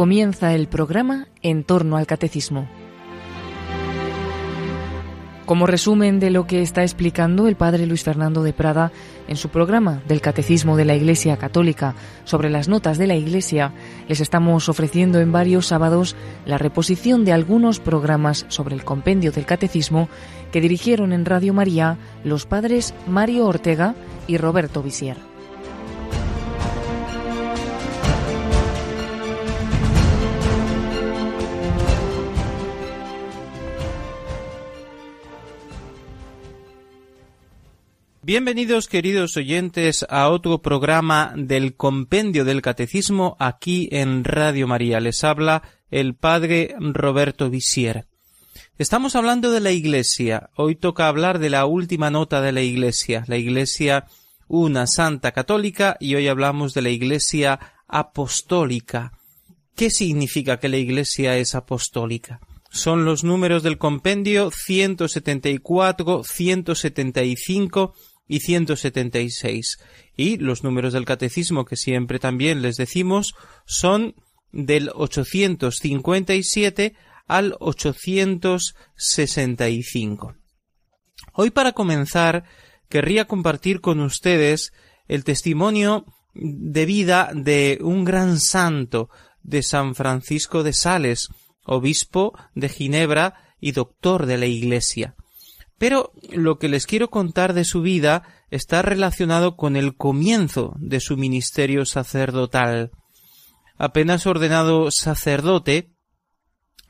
comienza el programa En torno al Catecismo. Como resumen de lo que está explicando el padre Luis Fernando de Prada en su programa del Catecismo de la Iglesia Católica sobre las notas de la Iglesia, les estamos ofreciendo en varios sábados la reposición de algunos programas sobre el compendio del Catecismo que dirigieron en Radio María los padres Mario Ortega y Roberto Visier. Bienvenidos queridos oyentes a otro programa del Compendio del Catecismo aquí en Radio María. Les habla el Padre Roberto Visier. Estamos hablando de la Iglesia. Hoy toca hablar de la última nota de la Iglesia, la Iglesia una santa católica y hoy hablamos de la Iglesia apostólica. ¿Qué significa que la Iglesia es apostólica? Son los números del compendio 174, 175 y 176. Y los números del catecismo que siempre también les decimos son del 857 al 865. Hoy para comenzar querría compartir con ustedes el testimonio de vida de un gran santo de San Francisco de Sales, obispo de Ginebra y doctor de la Iglesia. Pero lo que les quiero contar de su vida está relacionado con el comienzo de su ministerio sacerdotal. Apenas ordenado sacerdote,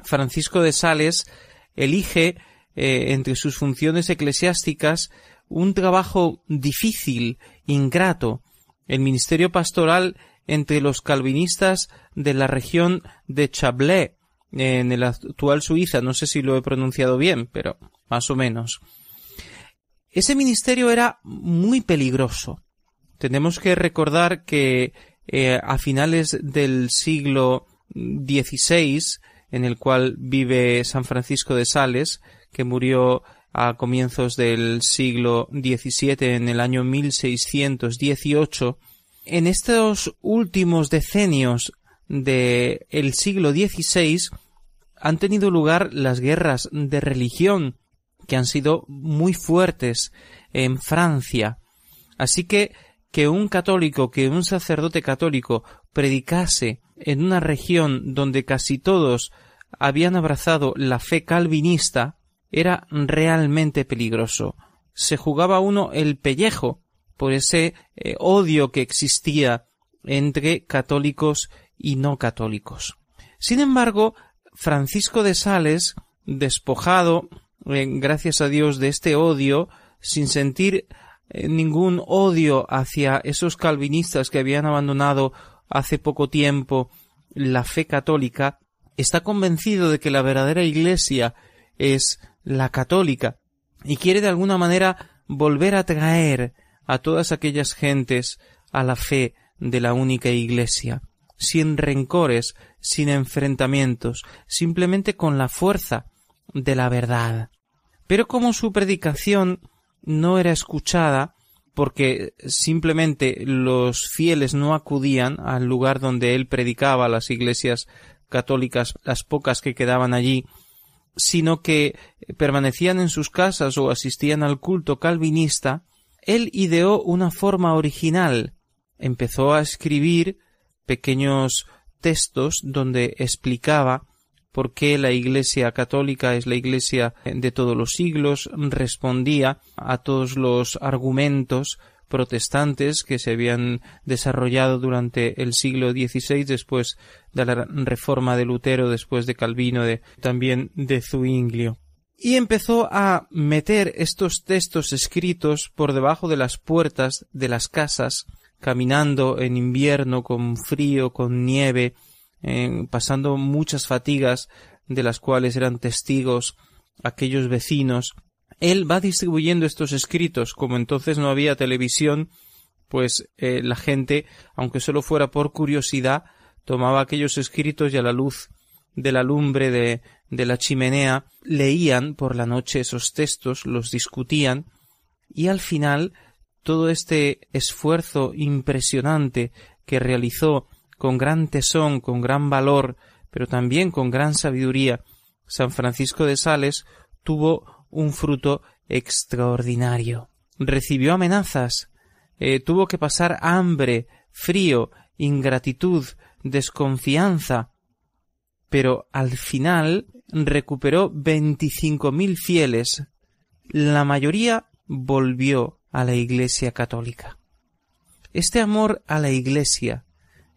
Francisco de Sales elige eh, entre sus funciones eclesiásticas un trabajo difícil, ingrato, el ministerio pastoral entre los calvinistas de la región de Chablais, en el actual Suiza, no sé si lo he pronunciado bien, pero más o menos. Ese ministerio era muy peligroso. Tenemos que recordar que eh, a finales del siglo XVI, en el cual vive San Francisco de Sales, que murió a comienzos del siglo XVII en el año 1618, en estos últimos decenios del siglo XVI han tenido lugar las guerras de religión que han sido muy fuertes en Francia. Así que que un católico, que un sacerdote católico predicase en una región donde casi todos habían abrazado la fe calvinista, era realmente peligroso. Se jugaba uno el pellejo por ese eh, odio que existía entre católicos y no católicos. Sin embargo, Francisco de Sales, despojado eh, gracias a Dios, de este odio, sin sentir eh, ningún odio hacia esos calvinistas que habían abandonado hace poco tiempo la fe católica, está convencido de que la verdadera Iglesia es la católica y quiere de alguna manera volver a traer a todas aquellas gentes a la fe de la única Iglesia, sin rencores, sin enfrentamientos, simplemente con la fuerza de la verdad. Pero como su predicación no era escuchada, porque simplemente los fieles no acudían al lugar donde él predicaba, las iglesias católicas, las pocas que quedaban allí, sino que permanecían en sus casas o asistían al culto calvinista, él ideó una forma original. Empezó a escribir pequeños textos donde explicaba por qué la Iglesia católica es la Iglesia de todos los siglos, respondía a todos los argumentos protestantes que se habían desarrollado durante el siglo XVI después de la reforma de Lutero, después de Calvino, de, también de Zuinglio. Y empezó a meter estos textos escritos por debajo de las puertas de las casas, caminando en invierno con frío, con nieve, pasando muchas fatigas de las cuales eran testigos aquellos vecinos. Él va distribuyendo estos escritos, como entonces no había televisión, pues eh, la gente, aunque solo fuera por curiosidad, tomaba aquellos escritos y a la luz de la lumbre de, de la chimenea leían por la noche esos textos, los discutían, y al final todo este esfuerzo impresionante que realizó con gran tesón, con gran valor, pero también con gran sabiduría, San Francisco de Sales tuvo un fruto extraordinario. Recibió amenazas, eh, tuvo que pasar hambre, frío, ingratitud, desconfianza, pero al final recuperó veinticinco mil fieles. La mayoría volvió a la Iglesia católica. Este amor a la Iglesia,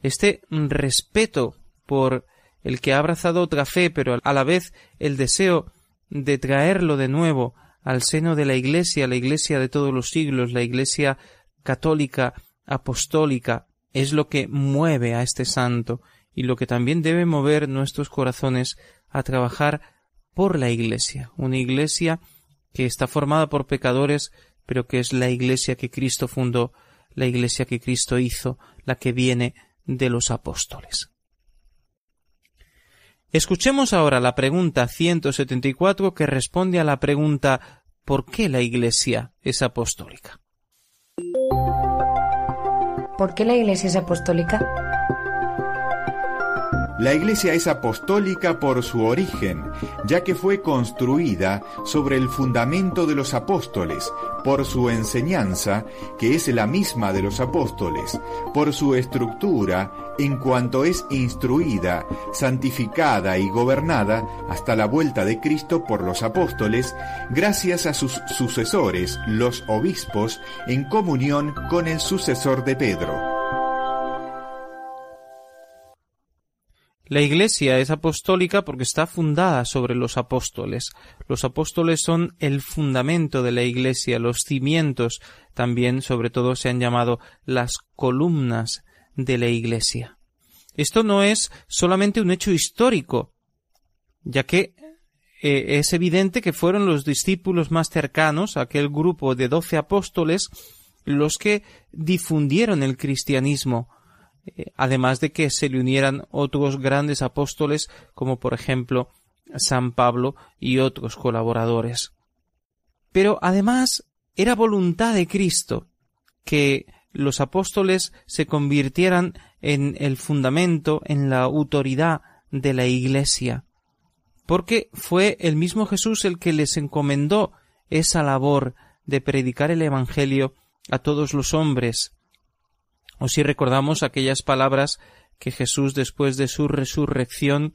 este respeto por el que ha abrazado otra fe, pero a la vez el deseo de traerlo de nuevo al seno de la Iglesia, la Iglesia de todos los siglos, la Iglesia católica, apostólica, es lo que mueve a este santo y lo que también debe mover nuestros corazones a trabajar por la Iglesia, una Iglesia que está formada por pecadores, pero que es la Iglesia que Cristo fundó, la Iglesia que Cristo hizo, la que viene de los apóstoles. Escuchemos ahora la pregunta 174 que responde a la pregunta ¿por qué la Iglesia es apostólica? ¿Por qué la Iglesia es apostólica? La Iglesia es apostólica por su origen, ya que fue construida sobre el fundamento de los apóstoles, por su enseñanza, que es la misma de los apóstoles, por su estructura, en cuanto es instruida, santificada y gobernada hasta la vuelta de Cristo por los apóstoles, gracias a sus sucesores, los obispos, en comunión con el sucesor de Pedro. La Iglesia es apostólica porque está fundada sobre los apóstoles. Los apóstoles son el fundamento de la Iglesia, los cimientos también, sobre todo, se han llamado las columnas de la Iglesia. Esto no es solamente un hecho histórico, ya que eh, es evidente que fueron los discípulos más cercanos, aquel grupo de doce apóstoles, los que difundieron el cristianismo, además de que se le unieran otros grandes apóstoles como por ejemplo San Pablo y otros colaboradores. Pero además era voluntad de Cristo que los apóstoles se convirtieran en el fundamento, en la autoridad de la Iglesia, porque fue el mismo Jesús el que les encomendó esa labor de predicar el Evangelio a todos los hombres, o si recordamos aquellas palabras que Jesús después de su resurrección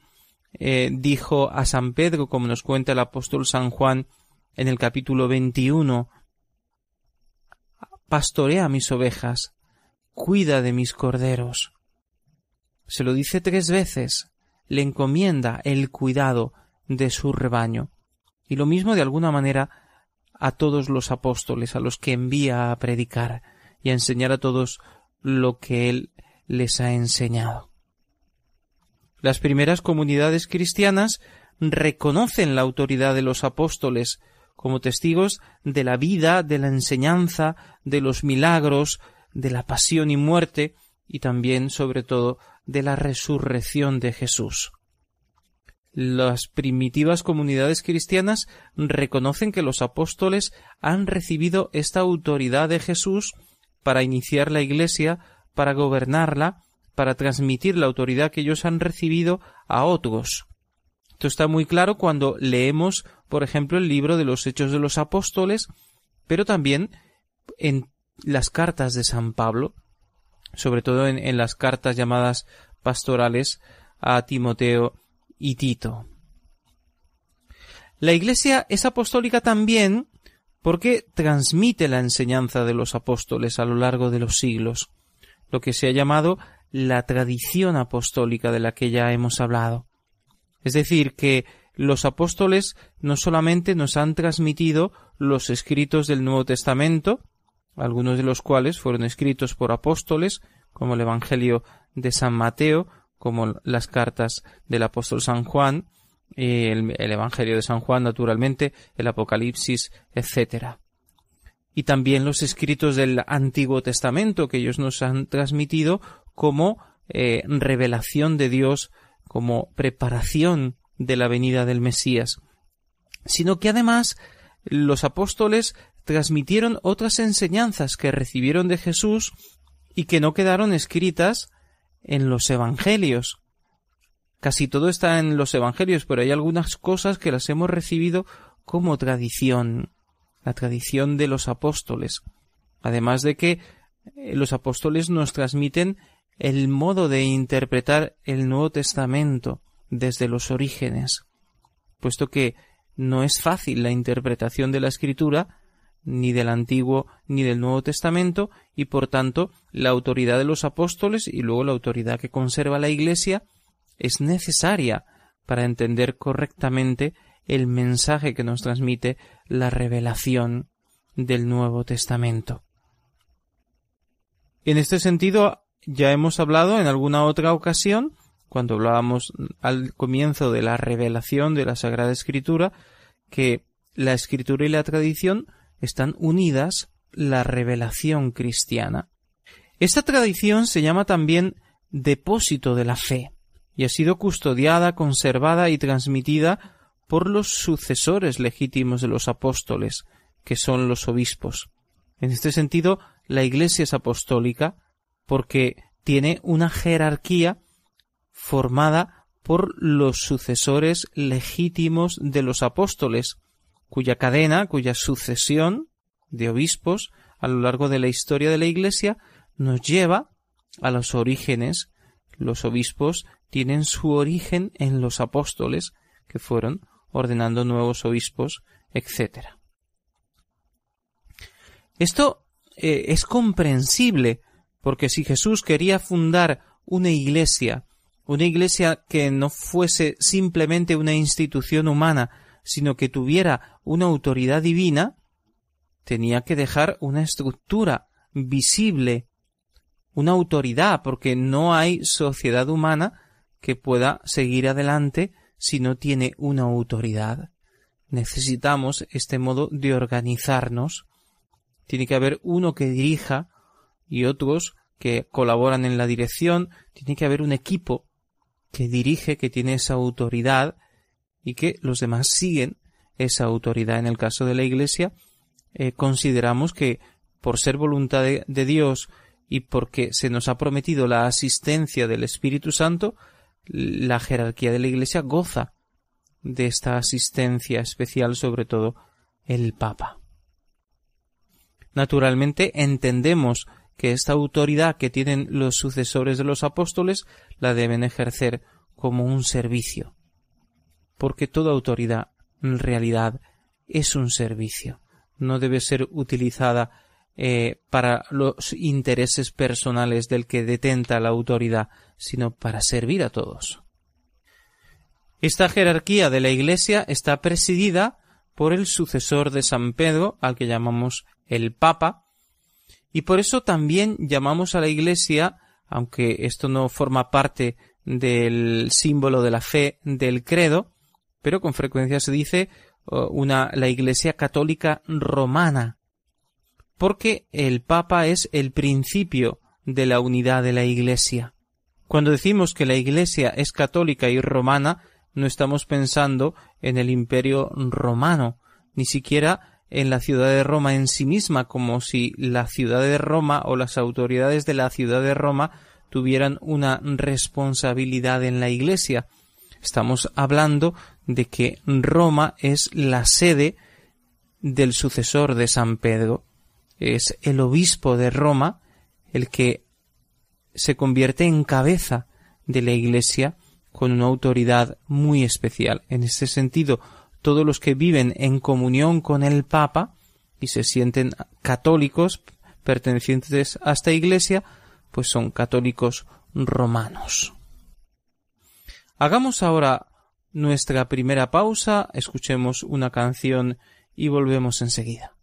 eh, dijo a San Pedro, como nos cuenta el apóstol San Juan en el capítulo 21, Pastorea mis ovejas, cuida de mis corderos. Se lo dice tres veces, le encomienda el cuidado de su rebaño. Y lo mismo de alguna manera a todos los apóstoles, a los que envía a predicar y a enseñar a todos lo que Él les ha enseñado. Las primeras comunidades cristianas reconocen la autoridad de los apóstoles como testigos de la vida, de la enseñanza, de los milagros, de la pasión y muerte, y también, sobre todo, de la resurrección de Jesús. Las primitivas comunidades cristianas reconocen que los apóstoles han recibido esta autoridad de Jesús para iniciar la Iglesia, para gobernarla, para transmitir la autoridad que ellos han recibido a otros. Esto está muy claro cuando leemos, por ejemplo, el libro de los Hechos de los Apóstoles, pero también en las cartas de San Pablo, sobre todo en, en las cartas llamadas pastorales a Timoteo y Tito. La Iglesia es apostólica también porque transmite la enseñanza de los apóstoles a lo largo de los siglos, lo que se ha llamado la tradición apostólica de la que ya hemos hablado. Es decir, que los apóstoles no solamente nos han transmitido los escritos del Nuevo Testamento, algunos de los cuales fueron escritos por apóstoles, como el Evangelio de San Mateo, como las cartas del apóstol San Juan, el, el Evangelio de San Juan, naturalmente, el Apocalipsis, etc. Y también los escritos del Antiguo Testamento que ellos nos han transmitido como eh, revelación de Dios, como preparación de la venida del Mesías, sino que además los apóstoles transmitieron otras enseñanzas que recibieron de Jesús y que no quedaron escritas en los Evangelios. Casi todo está en los Evangelios, pero hay algunas cosas que las hemos recibido como tradición, la tradición de los apóstoles. Además de que eh, los apóstoles nos transmiten el modo de interpretar el Nuevo Testamento desde los orígenes, puesto que no es fácil la interpretación de la Escritura, ni del Antiguo ni del Nuevo Testamento, y por tanto la autoridad de los apóstoles y luego la autoridad que conserva la Iglesia es necesaria para entender correctamente el mensaje que nos transmite la revelación del Nuevo Testamento. En este sentido, ya hemos hablado en alguna otra ocasión, cuando hablábamos al comienzo de la revelación de la Sagrada Escritura, que la Escritura y la tradición están unidas la revelación cristiana. Esta tradición se llama también depósito de la fe y ha sido custodiada, conservada y transmitida por los sucesores legítimos de los apóstoles, que son los obispos. En este sentido, la Iglesia es apostólica porque tiene una jerarquía formada por los sucesores legítimos de los apóstoles, cuya cadena, cuya sucesión de obispos a lo largo de la historia de la Iglesia nos lleva a los orígenes. Los obispos tienen su origen en los apóstoles, que fueron ordenando nuevos obispos, etc. Esto eh, es comprensible, porque si Jesús quería fundar una iglesia, una iglesia que no fuese simplemente una institución humana, sino que tuviera una autoridad divina, tenía que dejar una estructura visible, una autoridad, porque no hay sociedad humana que pueda seguir adelante si no tiene una autoridad. Necesitamos este modo de organizarnos. Tiene que haber uno que dirija y otros que colaboran en la dirección. Tiene que haber un equipo que dirige, que tiene esa autoridad y que los demás siguen esa autoridad. En el caso de la Iglesia, eh, consideramos que por ser voluntad de, de Dios y porque se nos ha prometido la asistencia del Espíritu Santo, la jerarquía de la Iglesia goza de esta asistencia especial, sobre todo el Papa. Naturalmente entendemos que esta autoridad que tienen los sucesores de los apóstoles la deben ejercer como un servicio, porque toda autoridad en realidad es un servicio, no debe ser utilizada eh, para los intereses personales del que detenta la autoridad, sino para servir a todos. Esta jerarquía de la Iglesia está presidida por el sucesor de San Pedro, al que llamamos el Papa, y por eso también llamamos a la Iglesia, aunque esto no forma parte del símbolo de la fe del credo, pero con frecuencia se dice una la Iglesia católica romana, porque el Papa es el principio de la unidad de la Iglesia. Cuando decimos que la Iglesia es católica y romana, no estamos pensando en el imperio romano, ni siquiera en la ciudad de Roma en sí misma, como si la ciudad de Roma o las autoridades de la ciudad de Roma tuvieran una responsabilidad en la Iglesia. Estamos hablando de que Roma es la sede del sucesor de San Pedro, es el obispo de Roma el que se convierte en cabeza de la Iglesia con una autoridad muy especial. En este sentido, todos los que viven en comunión con el Papa y se sienten católicos pertenecientes a esta Iglesia, pues son católicos romanos. Hagamos ahora nuestra primera pausa, escuchemos una canción y volvemos enseguida.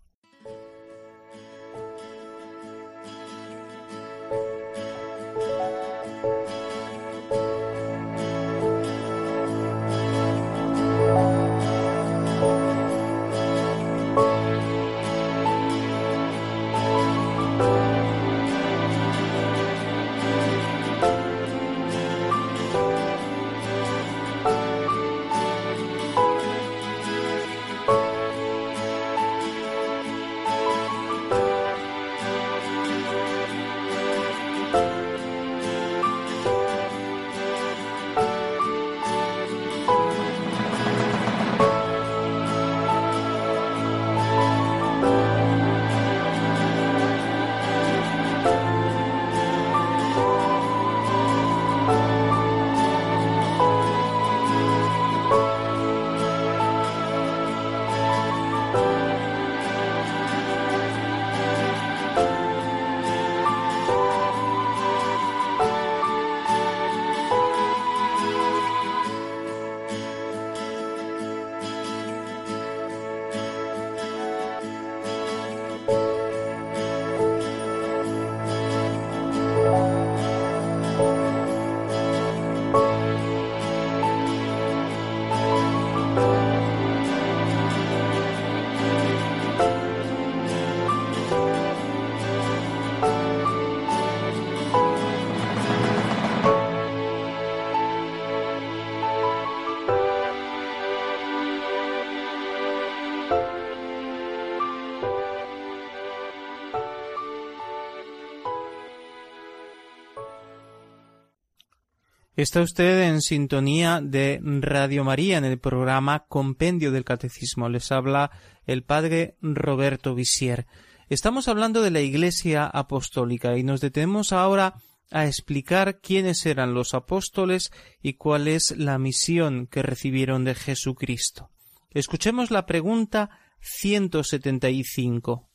Está usted en sintonía de Radio María en el programa Compendio del Catecismo. Les habla el padre Roberto Visier. Estamos hablando de la Iglesia Apostólica y nos detenemos ahora a explicar quiénes eran los apóstoles y cuál es la misión que recibieron de Jesucristo. Escuchemos la pregunta 175.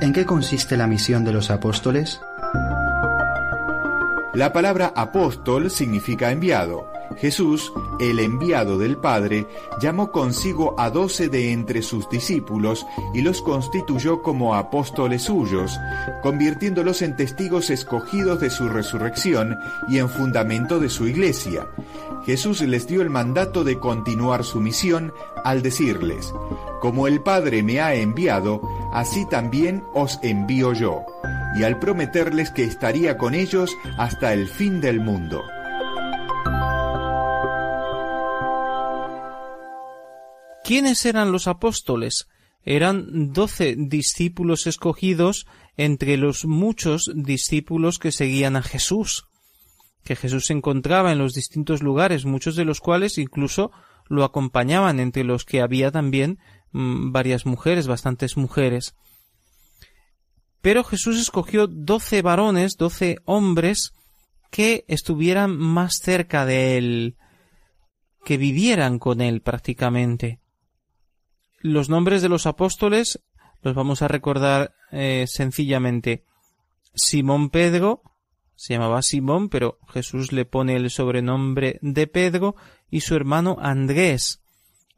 ¿En qué consiste la misión de los apóstoles? La palabra apóstol significa enviado. Jesús, el enviado del Padre, llamó consigo a doce de entre sus discípulos y los constituyó como apóstoles suyos, convirtiéndolos en testigos escogidos de su resurrección y en fundamento de su iglesia. Jesús les dio el mandato de continuar su misión al decirles, Como el Padre me ha enviado, así también os envío yo y al prometerles que estaría con ellos hasta el fin del mundo. ¿Quiénes eran los apóstoles? Eran doce discípulos escogidos entre los muchos discípulos que seguían a Jesús, que Jesús encontraba en los distintos lugares, muchos de los cuales incluso lo acompañaban, entre los que había también mm, varias mujeres, bastantes mujeres. Pero Jesús escogió doce varones, doce hombres que estuvieran más cerca de él, que vivieran con él prácticamente. Los nombres de los apóstoles los vamos a recordar eh, sencillamente. Simón Pedro, se llamaba Simón, pero Jesús le pone el sobrenombre de Pedro, y su hermano Andrés,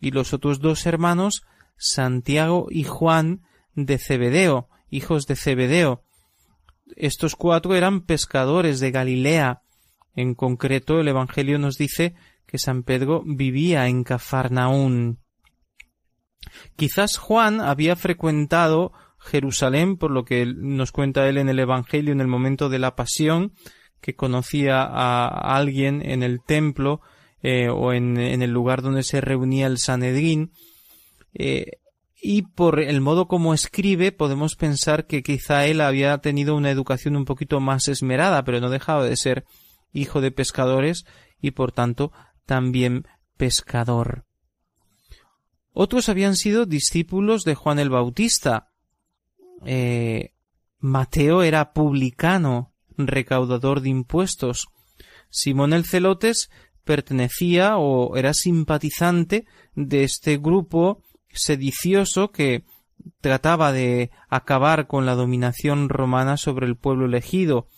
y los otros dos hermanos, Santiago y Juan de Cebedeo, hijos de Zebedeo. Estos cuatro eran pescadores de Galilea. En concreto, el Evangelio nos dice que San Pedro vivía en Cafarnaún. Quizás Juan había frecuentado Jerusalén, por lo que nos cuenta él en el Evangelio en el momento de la pasión, que conocía a alguien en el templo eh, o en, el lugar donde se reunía el Sanedrín. Eh, y por el modo como escribe podemos pensar que quizá él había tenido una educación un poquito más esmerada, pero no dejaba de ser hijo de pescadores y por tanto también pescador. Otros habían sido discípulos de Juan el Bautista. Eh, Mateo era publicano, recaudador de impuestos. Simón el Celotes pertenecía o era simpatizante de este grupo sedicioso que trataba de acabar con la dominación romana sobre el pueblo elegido,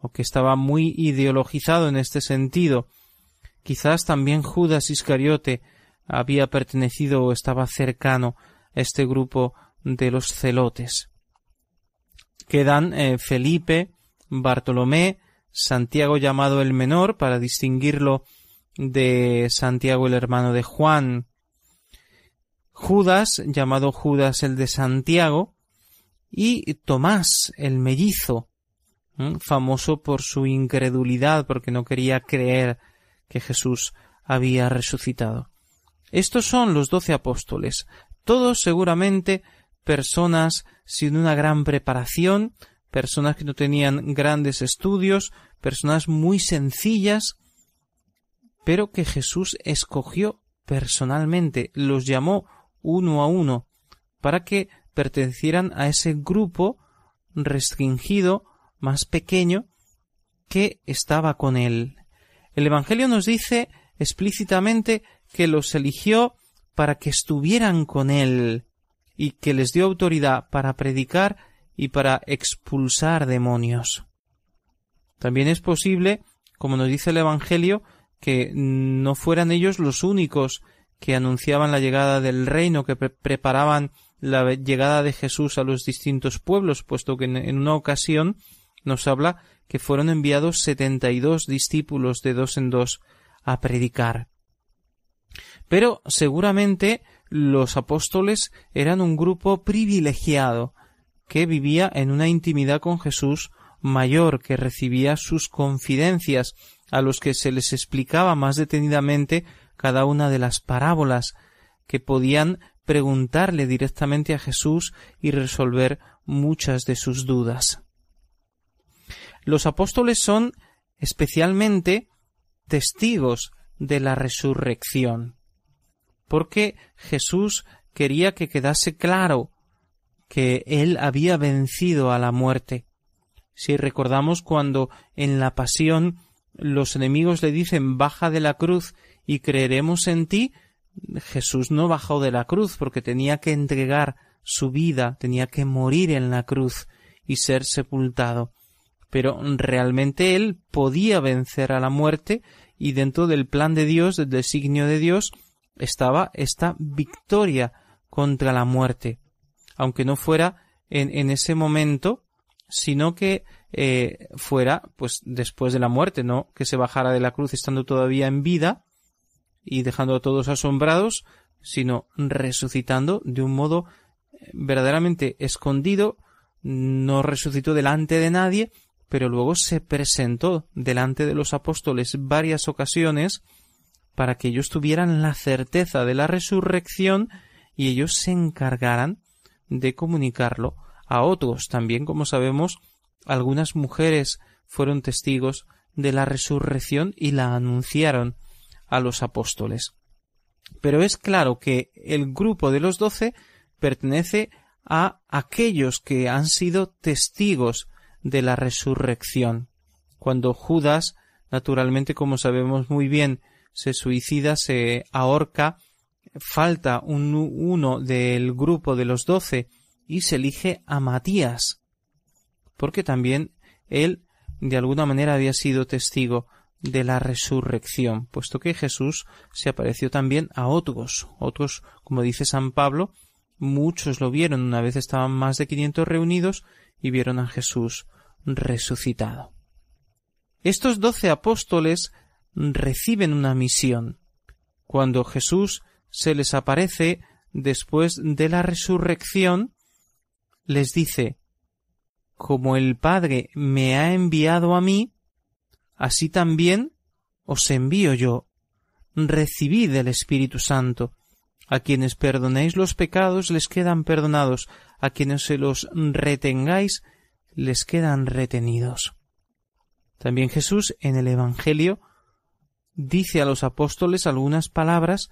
o que estaba muy ideologizado en este sentido. Quizás también Judas Iscariote había pertenecido o estaba cercano a este grupo de los celotes. Quedan eh, Felipe, Bartolomé, Santiago llamado el menor, para distinguirlo de Santiago el hermano de Juan, Judas, llamado Judas el de Santiago, y Tomás el mellizo, famoso por su incredulidad, porque no quería creer que Jesús había resucitado. Estos son los doce apóstoles, todos seguramente personas sin una gran preparación, personas que no tenían grandes estudios, personas muy sencillas, pero que Jesús escogió personalmente, los llamó uno a uno, para que pertenecieran a ese grupo restringido, más pequeño, que estaba con él. El Evangelio nos dice explícitamente que los eligió para que estuvieran con él y que les dio autoridad para predicar y para expulsar demonios. También es posible, como nos dice el Evangelio, que no fueran ellos los únicos que anunciaban la llegada del reino, que preparaban la llegada de Jesús a los distintos pueblos, puesto que en, una ocasión nos habla que fueron enviados setenta y dos discípulos de dos en dos a predicar. Pero seguramente los apóstoles eran un grupo privilegiado que vivía en una intimidad con Jesús mayor, que recibía sus confidencias, a los que se les explicaba más detenidamente cada una de las parábolas que podían preguntarle directamente a Jesús y resolver muchas de sus dudas. Los apóstoles son especialmente testigos de la resurrección, porque Jesús quería que quedase claro que él había vencido a la muerte. Si recordamos cuando en la pasión los enemigos le dicen baja de la cruz y creeremos en ti, Jesús no bajó de la cruz porque tenía que entregar su vida, tenía que morir en la cruz y ser sepultado. Pero realmente él podía vencer a la muerte y dentro del plan de Dios, del designio de Dios, estaba esta victoria contra la muerte, aunque no fuera en, en ese momento, sino que eh, fuera pues después de la muerte, no que se bajara de la cruz estando todavía en vida y dejando a todos asombrados, sino resucitando de un modo eh, verdaderamente escondido, no resucitó delante de nadie, pero luego se presentó delante de los apóstoles varias ocasiones para que ellos tuvieran la certeza de la resurrección y ellos se encargaran de comunicarlo a otros. También, como sabemos, algunas mujeres fueron testigos de la resurrección y la anunciaron a los apóstoles. Pero es claro que el grupo de los doce pertenece a aquellos que han sido testigos de la resurrección. Cuando Judas, naturalmente, como sabemos muy bien, se suicida, se ahorca, falta un, uno del grupo de los doce y se elige a Matías, porque también él de alguna manera había sido testigo de la resurrección, puesto que Jesús se apareció también a otros, otros, como dice San Pablo, muchos lo vieron, una vez estaban más de quinientos reunidos y vieron a Jesús resucitado. Estos doce apóstoles reciben una misión. Cuando Jesús se les aparece después de la resurrección, les dice Como el Padre me ha enviado a mí, así también os envío yo. Recibid el Espíritu Santo. A quienes perdonéis los pecados les quedan perdonados, a quienes se los retengáis les quedan retenidos. También Jesús en el Evangelio dice a los apóstoles algunas palabras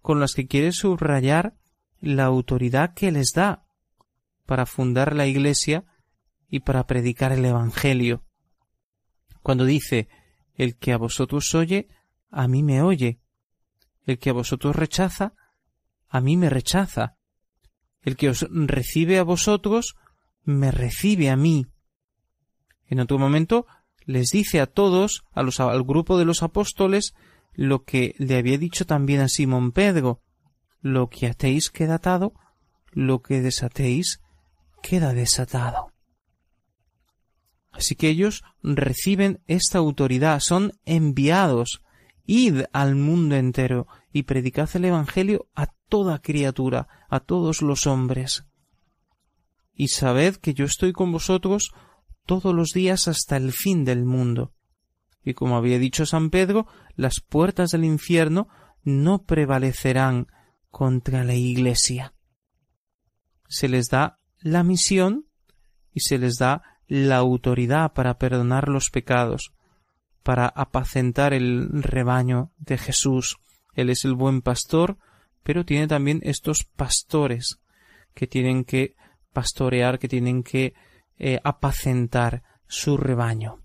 con las que quiere subrayar la autoridad que les da para fundar la Iglesia y para predicar el Evangelio. Cuando dice el que a vosotros oye, a mí me oye. El que a vosotros rechaza, a mí me rechaza. El que os recibe a vosotros, me recibe a mí. En otro momento les dice a todos, a los, al grupo de los apóstoles, lo que le había dicho también a Simón Pedro, lo que atéis queda atado, lo que desatéis queda desatado. Así que ellos reciben esta autoridad, son enviados, id al mundo entero y predicad el Evangelio a toda criatura, a todos los hombres. Y sabed que yo estoy con vosotros todos los días hasta el fin del mundo. Y como había dicho San Pedro, las puertas del infierno no prevalecerán contra la Iglesia. Se les da la misión y se les da la autoridad para perdonar los pecados, para apacentar el rebaño de Jesús. Él es el buen pastor, pero tiene también estos pastores que tienen que pastorear, que tienen que eh, apacentar su rebaño.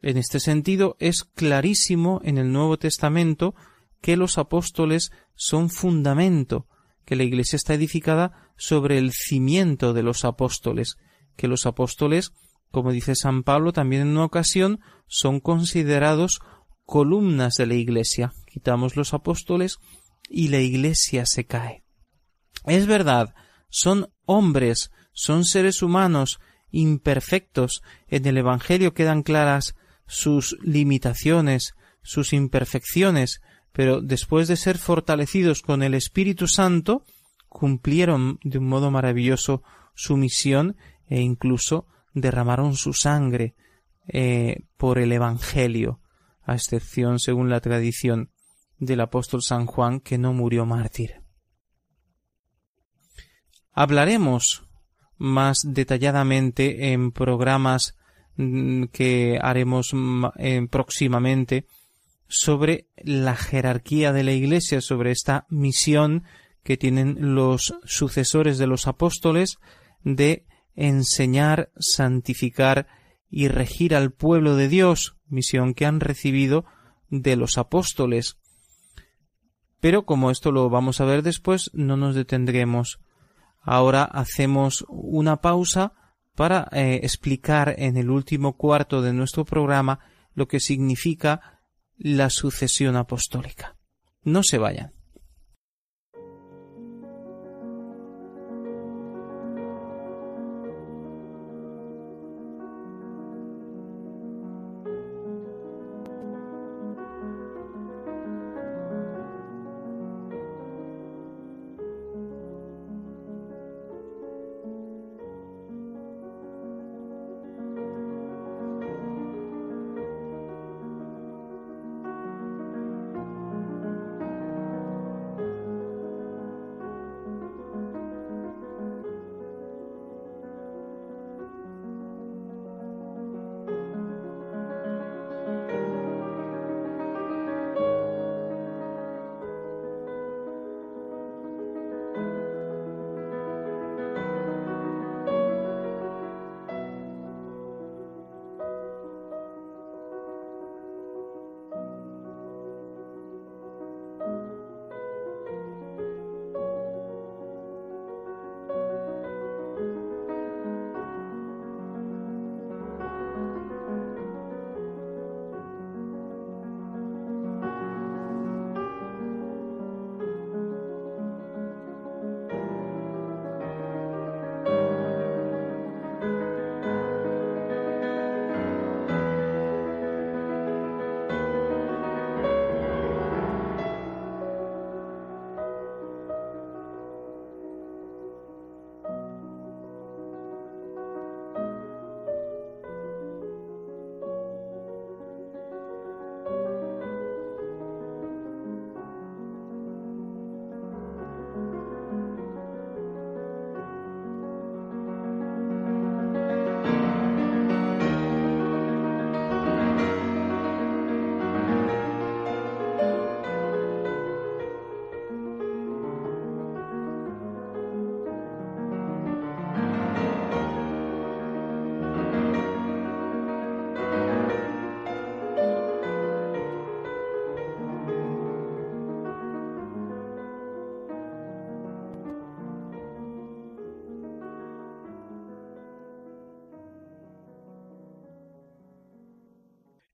En este sentido, es clarísimo en el Nuevo Testamento que los apóstoles son fundamento, que la Iglesia está edificada sobre el cimiento de los apóstoles, que los apóstoles, como dice San Pablo también en una ocasión, son considerados columnas de la Iglesia. Quitamos los apóstoles y la Iglesia se cae. Es verdad, son hombres, son seres humanos imperfectos. En el Evangelio quedan claras sus limitaciones, sus imperfecciones, pero después de ser fortalecidos con el Espíritu Santo, cumplieron de un modo maravilloso su misión e incluso derramaron su sangre eh, por el Evangelio, a excepción, según la tradición, del apóstol San Juan, que no murió mártir. Hablaremos más detalladamente en programas mm, que haremos eh, próximamente sobre la jerarquía de la Iglesia, sobre esta misión que tienen los sucesores de los apóstoles de enseñar, santificar y regir al pueblo de Dios, misión que han recibido de los apóstoles. Pero como esto lo vamos a ver después, no nos detendremos. Ahora hacemos una pausa para eh, explicar en el último cuarto de nuestro programa lo que significa la sucesión apostólica. No se vayan.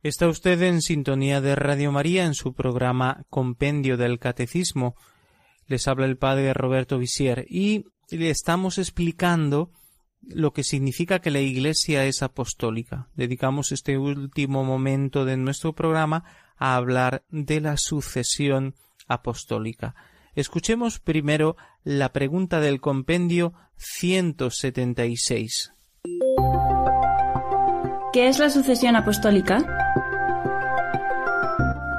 Está usted en sintonía de Radio María en su programa Compendio del Catecismo. Les habla el padre Roberto Visier y le estamos explicando lo que significa que la Iglesia es apostólica. Dedicamos este último momento de nuestro programa a hablar de la sucesión apostólica. Escuchemos primero la pregunta del compendio 176. ¿Qué es la sucesión apostólica?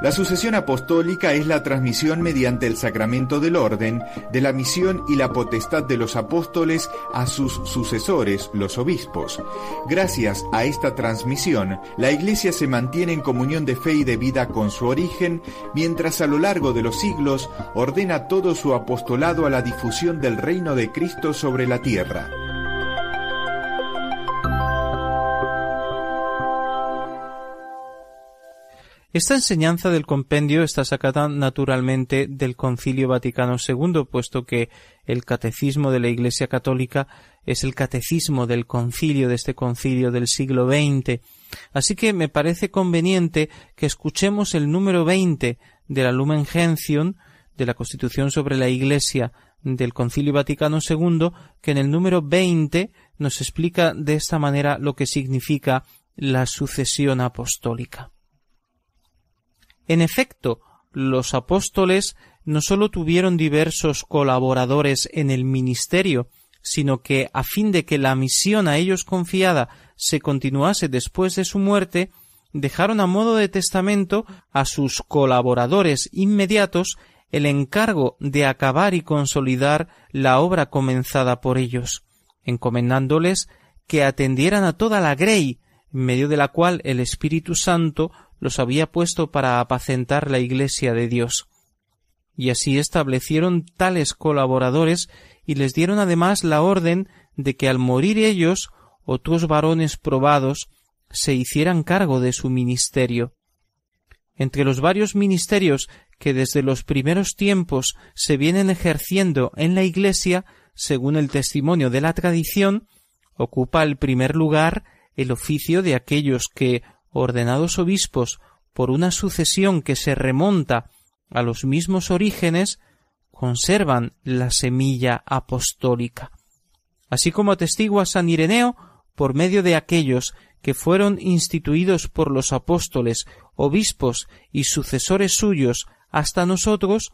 La sucesión apostólica es la transmisión mediante el sacramento del orden de la misión y la potestad de los apóstoles a sus sucesores, los obispos. Gracias a esta transmisión, la Iglesia se mantiene en comunión de fe y de vida con su origen, mientras a lo largo de los siglos ordena todo su apostolado a la difusión del reino de Cristo sobre la tierra. Esta enseñanza del compendio está sacada naturalmente del Concilio Vaticano II, puesto que el catecismo de la Iglesia Católica es el catecismo del concilio de este concilio del siglo XX. Así que me parece conveniente que escuchemos el número 20 de la Lumen Gentium de la Constitución sobre la Iglesia del Concilio Vaticano II, que en el número 20 nos explica de esta manera lo que significa la sucesión apostólica. En efecto, los apóstoles no sólo tuvieron diversos colaboradores en el ministerio, sino que a fin de que la misión a ellos confiada se continuase después de su muerte, dejaron a modo de testamento a sus colaboradores inmediatos el encargo de acabar y consolidar la obra comenzada por ellos, encomendándoles que atendieran a toda la grey, en medio de la cual el Espíritu Santo los había puesto para apacentar la Iglesia de Dios. Y así establecieron tales colaboradores y les dieron además la orden de que al morir ellos otros varones probados se hicieran cargo de su ministerio. Entre los varios ministerios que desde los primeros tiempos se vienen ejerciendo en la Iglesia, según el testimonio de la tradición, ocupa el primer lugar el oficio de aquellos que, ordenados obispos por una sucesión que se remonta a los mismos orígenes, conservan la semilla apostólica. Así como atestigua San Ireneo, por medio de aquellos que fueron instituidos por los apóstoles, obispos y sucesores suyos hasta nosotros,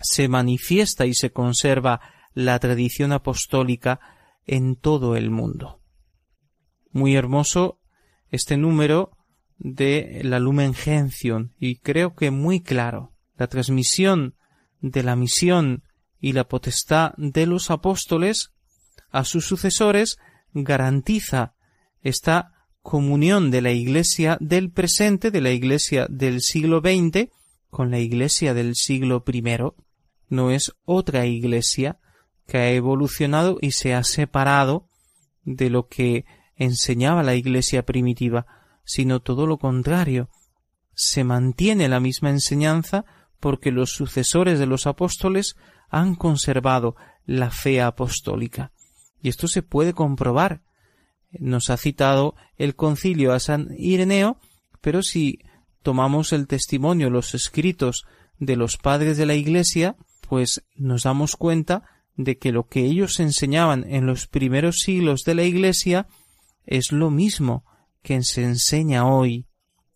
se manifiesta y se conserva la tradición apostólica en todo el mundo. Muy hermoso este número de la Lumen Gentium y creo que muy claro. La transmisión de la misión y la potestad de los apóstoles a sus sucesores garantiza esta comunión de la Iglesia del presente, de la Iglesia del siglo XX, con la Iglesia del siglo I. No es otra Iglesia que ha evolucionado y se ha separado de lo que enseñaba la Iglesia primitiva, sino todo lo contrario. Se mantiene la misma enseñanza porque los sucesores de los apóstoles han conservado la fe apostólica. Y esto se puede comprobar nos ha citado el concilio a San Ireneo, pero si tomamos el testimonio, los escritos de los padres de la Iglesia, pues nos damos cuenta de que lo que ellos enseñaban en los primeros siglos de la Iglesia es lo mismo que se enseña hoy,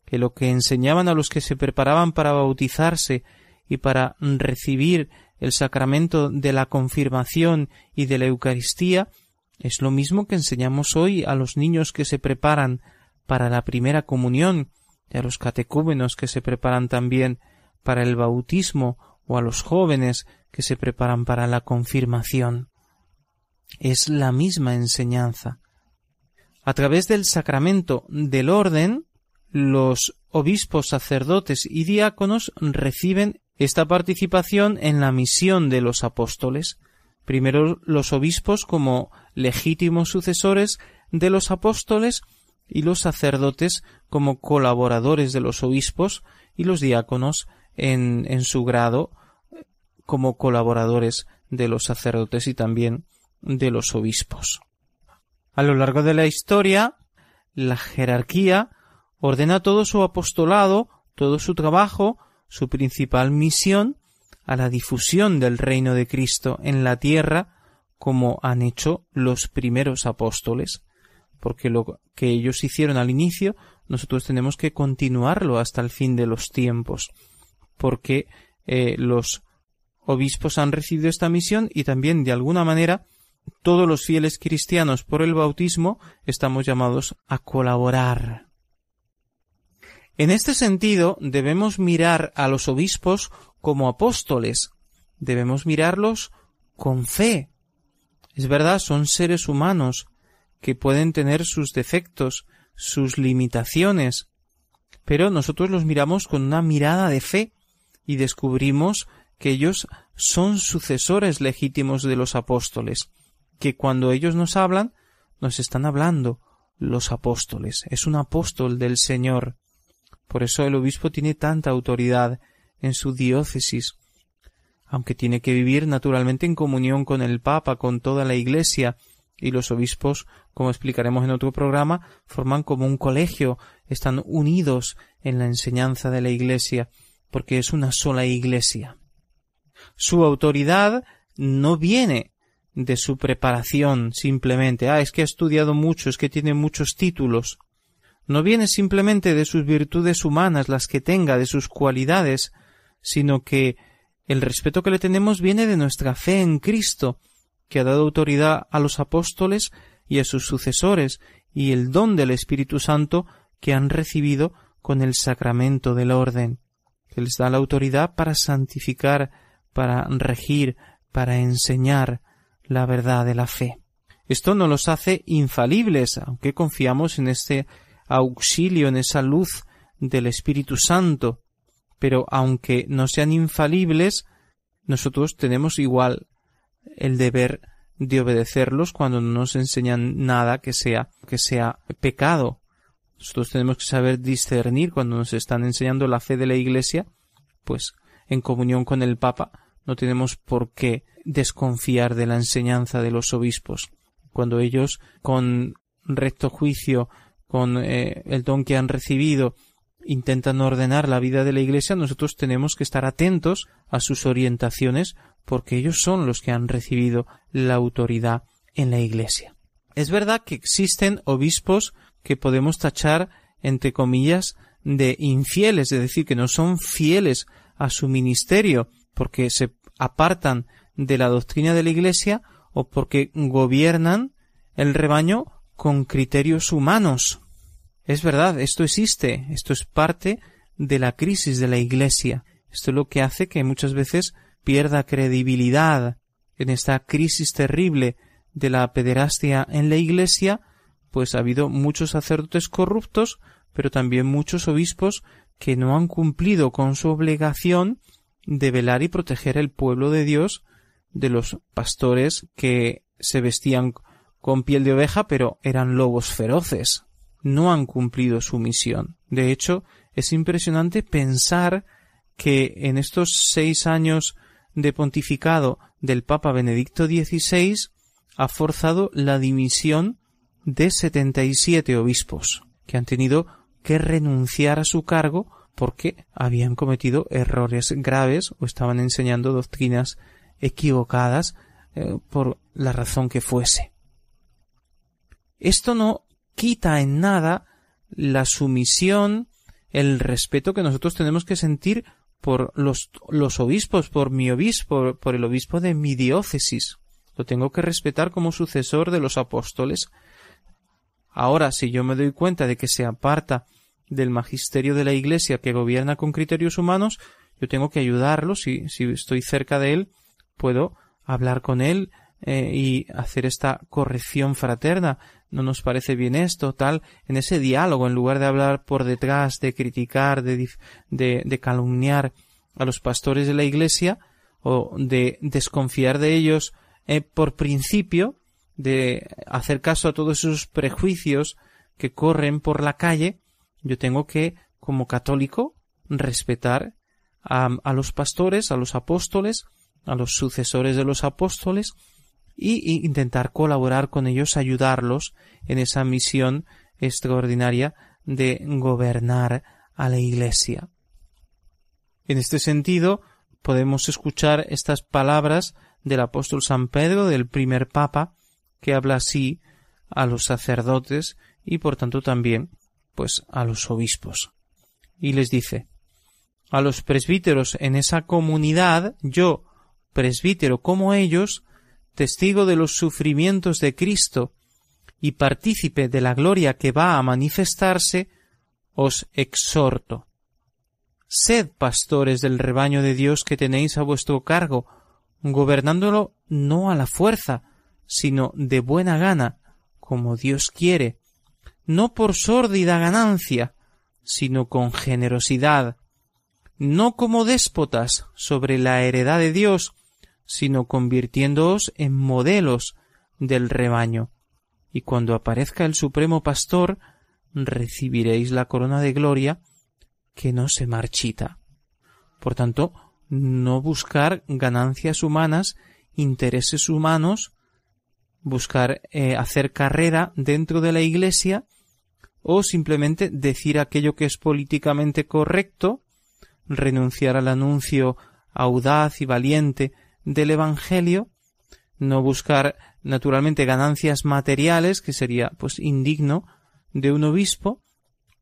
que lo que enseñaban a los que se preparaban para bautizarse y para recibir el sacramento de la confirmación y de la Eucaristía es lo mismo que enseñamos hoy a los niños que se preparan para la primera comunión y a los catecúmenos que se preparan también para el bautismo o a los jóvenes que se preparan para la confirmación. Es la misma enseñanza. A través del sacramento del orden, los obispos, sacerdotes y diáconos reciben esta participación en la misión de los apóstoles. Primero los obispos como legítimos sucesores de los apóstoles y los sacerdotes como colaboradores de los obispos y los diáconos en, en su grado como colaboradores de los sacerdotes y también de los obispos. A lo largo de la historia, la jerarquía ordena todo su apostolado, todo su trabajo, su principal misión a la difusión del reino de Cristo en la tierra como han hecho los primeros apóstoles, porque lo que ellos hicieron al inicio, nosotros tenemos que continuarlo hasta el fin de los tiempos, porque eh, los obispos han recibido esta misión y también de alguna manera todos los fieles cristianos por el bautismo estamos llamados a colaborar. En este sentido debemos mirar a los obispos como apóstoles, debemos mirarlos con fe, es verdad, son seres humanos que pueden tener sus defectos, sus limitaciones, pero nosotros los miramos con una mirada de fe y descubrimos que ellos son sucesores legítimos de los apóstoles, que cuando ellos nos hablan, nos están hablando los apóstoles. Es un apóstol del Señor. Por eso el obispo tiene tanta autoridad en su diócesis, aunque tiene que vivir naturalmente en comunión con el Papa, con toda la Iglesia, y los obispos, como explicaremos en otro programa, forman como un colegio, están unidos en la enseñanza de la Iglesia, porque es una sola Iglesia. Su autoridad no viene de su preparación simplemente, ah, es que ha estudiado mucho, es que tiene muchos títulos. No viene simplemente de sus virtudes humanas, las que tenga, de sus cualidades, sino que el respeto que le tenemos viene de nuestra fe en Cristo, que ha dado autoridad a los apóstoles y a sus sucesores, y el don del Espíritu Santo que han recibido con el sacramento del orden, que les da la autoridad para santificar, para regir, para enseñar la verdad de la fe. Esto no los hace infalibles, aunque confiamos en este auxilio, en esa luz del Espíritu Santo, pero aunque no sean infalibles, nosotros tenemos igual el deber de obedecerlos cuando no nos enseñan nada que sea que sea pecado. Nosotros tenemos que saber discernir cuando nos están enseñando la fe de la Iglesia, pues en comunión con el Papa no tenemos por qué desconfiar de la enseñanza de los obispos. Cuando ellos, con recto juicio, con eh, el don que han recibido, intentan ordenar la vida de la Iglesia, nosotros tenemos que estar atentos a sus orientaciones porque ellos son los que han recibido la autoridad en la Iglesia. Es verdad que existen obispos que podemos tachar, entre comillas, de infieles, es decir, que no son fieles a su ministerio porque se apartan de la doctrina de la Iglesia o porque gobiernan el rebaño con criterios humanos. Es verdad, esto existe, esto es parte de la crisis de la Iglesia. Esto es lo que hace que muchas veces pierda credibilidad en esta crisis terrible de la pederastia en la Iglesia, pues ha habido muchos sacerdotes corruptos, pero también muchos obispos que no han cumplido con su obligación de velar y proteger el pueblo de Dios de los pastores que se vestían con piel de oveja pero eran lobos feroces. No han cumplido su misión. De hecho, es impresionante pensar que en estos seis años de pontificado del Papa Benedicto XVI ha forzado la dimisión de setenta y siete obispos que han tenido que renunciar a su cargo porque habían cometido errores graves o estaban enseñando doctrinas equivocadas eh, por la razón que fuese. Esto no quita en nada la sumisión, el respeto que nosotros tenemos que sentir por los, los obispos, por mi obispo, por el obispo de mi diócesis. Lo tengo que respetar como sucesor de los apóstoles. Ahora, si yo me doy cuenta de que se aparta del magisterio de la Iglesia que gobierna con criterios humanos, yo tengo que ayudarlo, si, si estoy cerca de él, puedo hablar con él eh, y hacer esta corrección fraterna. No nos parece bien esto, tal, en ese diálogo, en lugar de hablar por detrás, de criticar, de, de, de calumniar a los pastores de la Iglesia, o de desconfiar de ellos eh, por principio, de hacer caso a todos esos prejuicios que corren por la calle, yo tengo que, como católico, respetar a, los pastores, a los apóstoles, a los sucesores de los apóstoles, y, intentar colaborar con ellos, ayudarlos en esa misión extraordinaria de gobernar a la Iglesia. En este sentido, podemos escuchar estas palabras del apóstol San Pedro, del primer papa, que habla así a los sacerdotes y por tanto también pues a los obispos. Y les dice a los presbíteros en esa comunidad, yo, presbítero como ellos, testigo de los sufrimientos de Cristo y partícipe de la gloria que va a manifestarse, os exhorto. Sed pastores del rebaño de Dios que tenéis a vuestro cargo, gobernándolo no a la fuerza, sino de buena gana, como Dios quiere, no por sórdida ganancia, sino con generosidad, no como déspotas sobre la heredad de Dios, sino convirtiéndoos en modelos del rebaño. Y cuando aparezca el Supremo Pastor, recibiréis la corona de gloria que no se marchita. Por tanto, no buscar ganancias humanas, intereses humanos, buscar eh, hacer carrera dentro de la Iglesia o simplemente decir aquello que es políticamente correcto, renunciar al anuncio audaz y valiente del Evangelio, no buscar naturalmente ganancias materiales, que sería pues indigno de un obispo,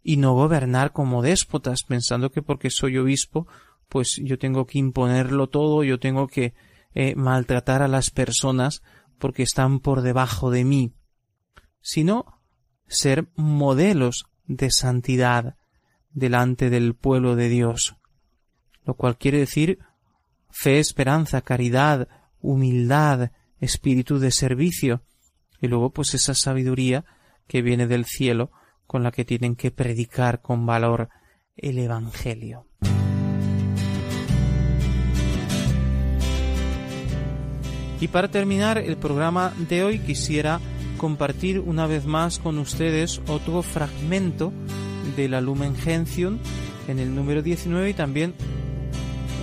y no gobernar como déspotas, pensando que porque soy obispo, pues yo tengo que imponerlo todo, yo tengo que eh, maltratar a las personas porque están por debajo de mí, sino ser modelos de santidad delante del pueblo de Dios, lo cual quiere decir fe, esperanza, caridad, humildad, espíritu de servicio, y luego pues esa sabiduría que viene del cielo con la que tienen que predicar con valor el Evangelio. Y para terminar el programa de hoy quisiera compartir una vez más con ustedes otro fragmento de la Lumen Gentium en el número 19 y también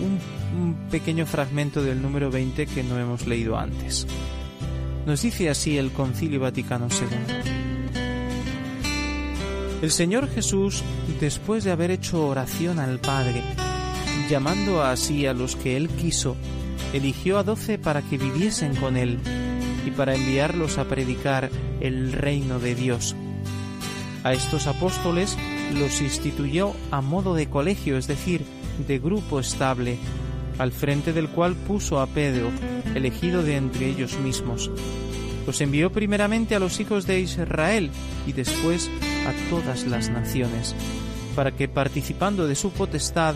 un, pequeño fragmento del número 20 que no hemos leído antes. Nos dice así el Concilio Vaticano II. El Señor Jesús, después de haber hecho oración al Padre, llamando así a los que Él quiso, eligió a doce para que viviesen con Él y para enviarlos a predicar el reino de Dios. A estos apóstoles los instituyó a modo de colegio, es decir, de grupo estable, al frente del cual puso a Pedro, elegido de entre ellos mismos. Los envió primeramente a los hijos de Israel y después a todas las naciones, para que participando de su potestad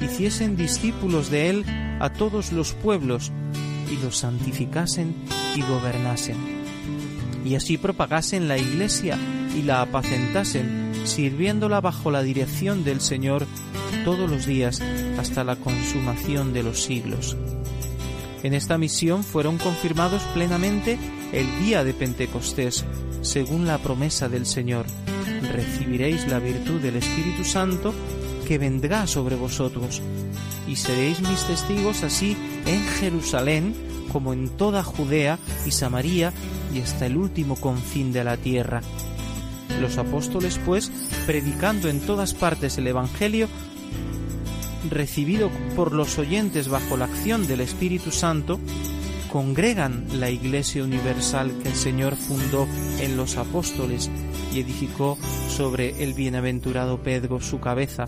hiciesen discípulos de él a todos los pueblos y los santificasen y gobernasen. Y así propagasen la iglesia y la apacentasen, sirviéndola bajo la dirección del Señor todos los días hasta la consumación de los siglos. En esta misión fueron confirmados plenamente el día de Pentecostés, según la promesa del Señor. Recibiréis la virtud del Espíritu Santo que vendrá sobre vosotros, y seréis mis testigos así en Jerusalén como en toda Judea y Samaria y hasta el último confín de la tierra. Los apóstoles, pues, predicando en todas partes el Evangelio, recibido por los oyentes bajo la acción del Espíritu Santo, congregan la Iglesia Universal que el Señor fundó en los apóstoles y edificó sobre el bienaventurado Pedro su cabeza,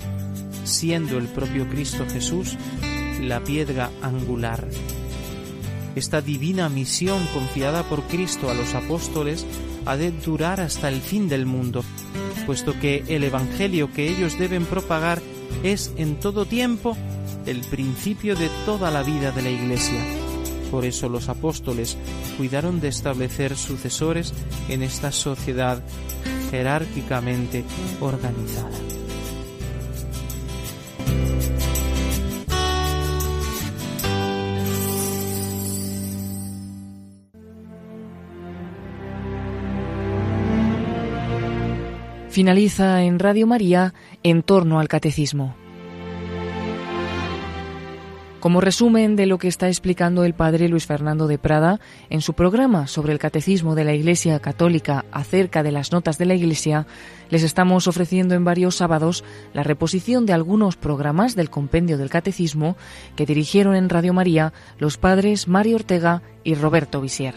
siendo el propio Cristo Jesús la piedra angular. Esta divina misión confiada por Cristo a los apóstoles ha de durar hasta el fin del mundo, puesto que el Evangelio que ellos deben propagar es en todo tiempo el principio de toda la vida de la Iglesia. Por eso los apóstoles cuidaron de establecer sucesores en esta sociedad jerárquicamente organizada. Finaliza en Radio María en torno al catecismo. Como resumen de lo que está explicando el padre Luis Fernando de Prada en su programa sobre el catecismo de la Iglesia Católica acerca de las notas de la Iglesia, les estamos ofreciendo en varios sábados la reposición de algunos programas del compendio del catecismo que dirigieron en Radio María los padres Mario Ortega y Roberto Visier.